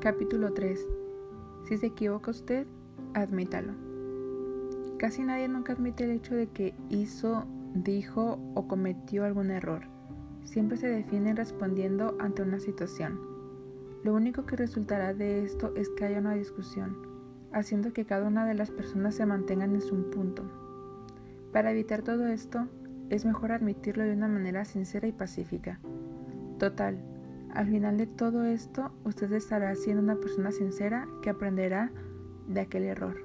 Capítulo 3. Si se equivoca usted, admítalo. Casi nadie nunca admite el hecho de que hizo, dijo o cometió algún error. Siempre se defienden respondiendo ante una situación. Lo único que resultará de esto es que haya una discusión, haciendo que cada una de las personas se mantengan en su punto. Para evitar todo esto, es mejor admitirlo de una manera sincera y pacífica. Total, al final de todo esto, usted estará siendo una persona sincera que aprenderá de aquel error.